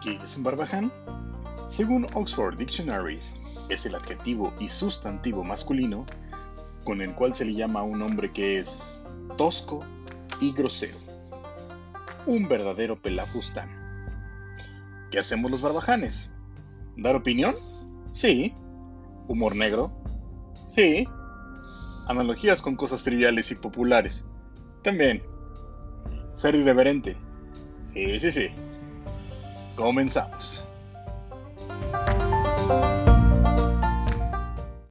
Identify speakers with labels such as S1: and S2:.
S1: ¿Qué es un barbaján? Según Oxford Dictionaries, es el adjetivo y sustantivo masculino con el cual se le llama a un hombre que es tosco y grosero. Un verdadero pelafustán. ¿Qué hacemos los barbajanes? ¿Dar opinión? Sí. ¿Humor negro? Sí. Analogías con cosas triviales y populares. También. Ser irreverente. Sí, sí, sí. Comenzamos.